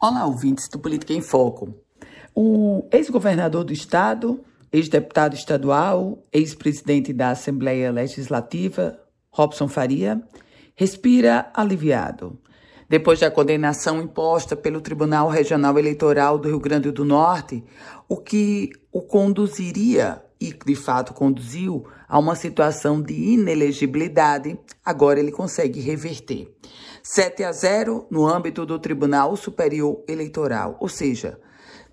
Olá, ouvintes do Política em Foco. O ex-governador do estado, ex-deputado estadual, ex-presidente da Assembleia Legislativa, Robson Faria, respira aliviado. Depois da condenação imposta pelo Tribunal Regional Eleitoral do Rio Grande do Norte, o que o conduziria e de fato conduziu a uma situação de inelegibilidade, agora ele consegue reverter. 7 a 0 no âmbito do Tribunal Superior Eleitoral, ou seja,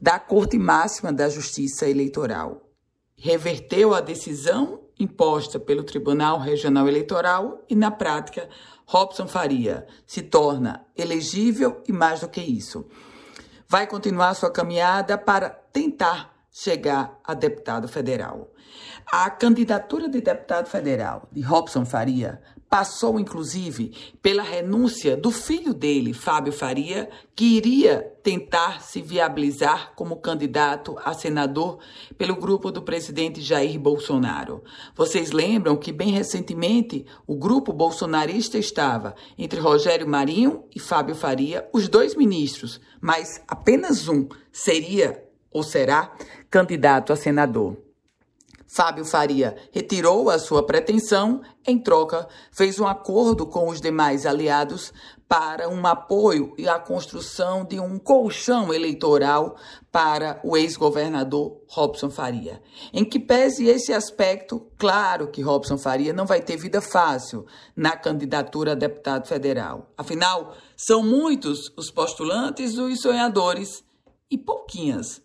da Corte Máxima da Justiça Eleitoral. Reverteu a decisão imposta pelo Tribunal Regional Eleitoral e, na prática, Robson Faria se torna elegível e, mais do que isso, vai continuar sua caminhada para tentar chegar a deputado federal. A candidatura de deputado federal de Robson Faria passou, inclusive, pela renúncia do filho dele, Fábio Faria, que iria tentar se viabilizar como candidato a senador pelo grupo do presidente Jair Bolsonaro. Vocês lembram que, bem recentemente, o grupo bolsonarista estava entre Rogério Marinho e Fábio Faria, os dois ministros, mas apenas um seria ou será candidato a senador. Fábio Faria retirou a sua pretensão, em troca, fez um acordo com os demais aliados para um apoio e a construção de um colchão eleitoral para o ex-governador Robson Faria. Em que pese esse aspecto, claro que Robson Faria não vai ter vida fácil na candidatura a deputado federal. Afinal, são muitos os postulantes e os sonhadores e pouquinhas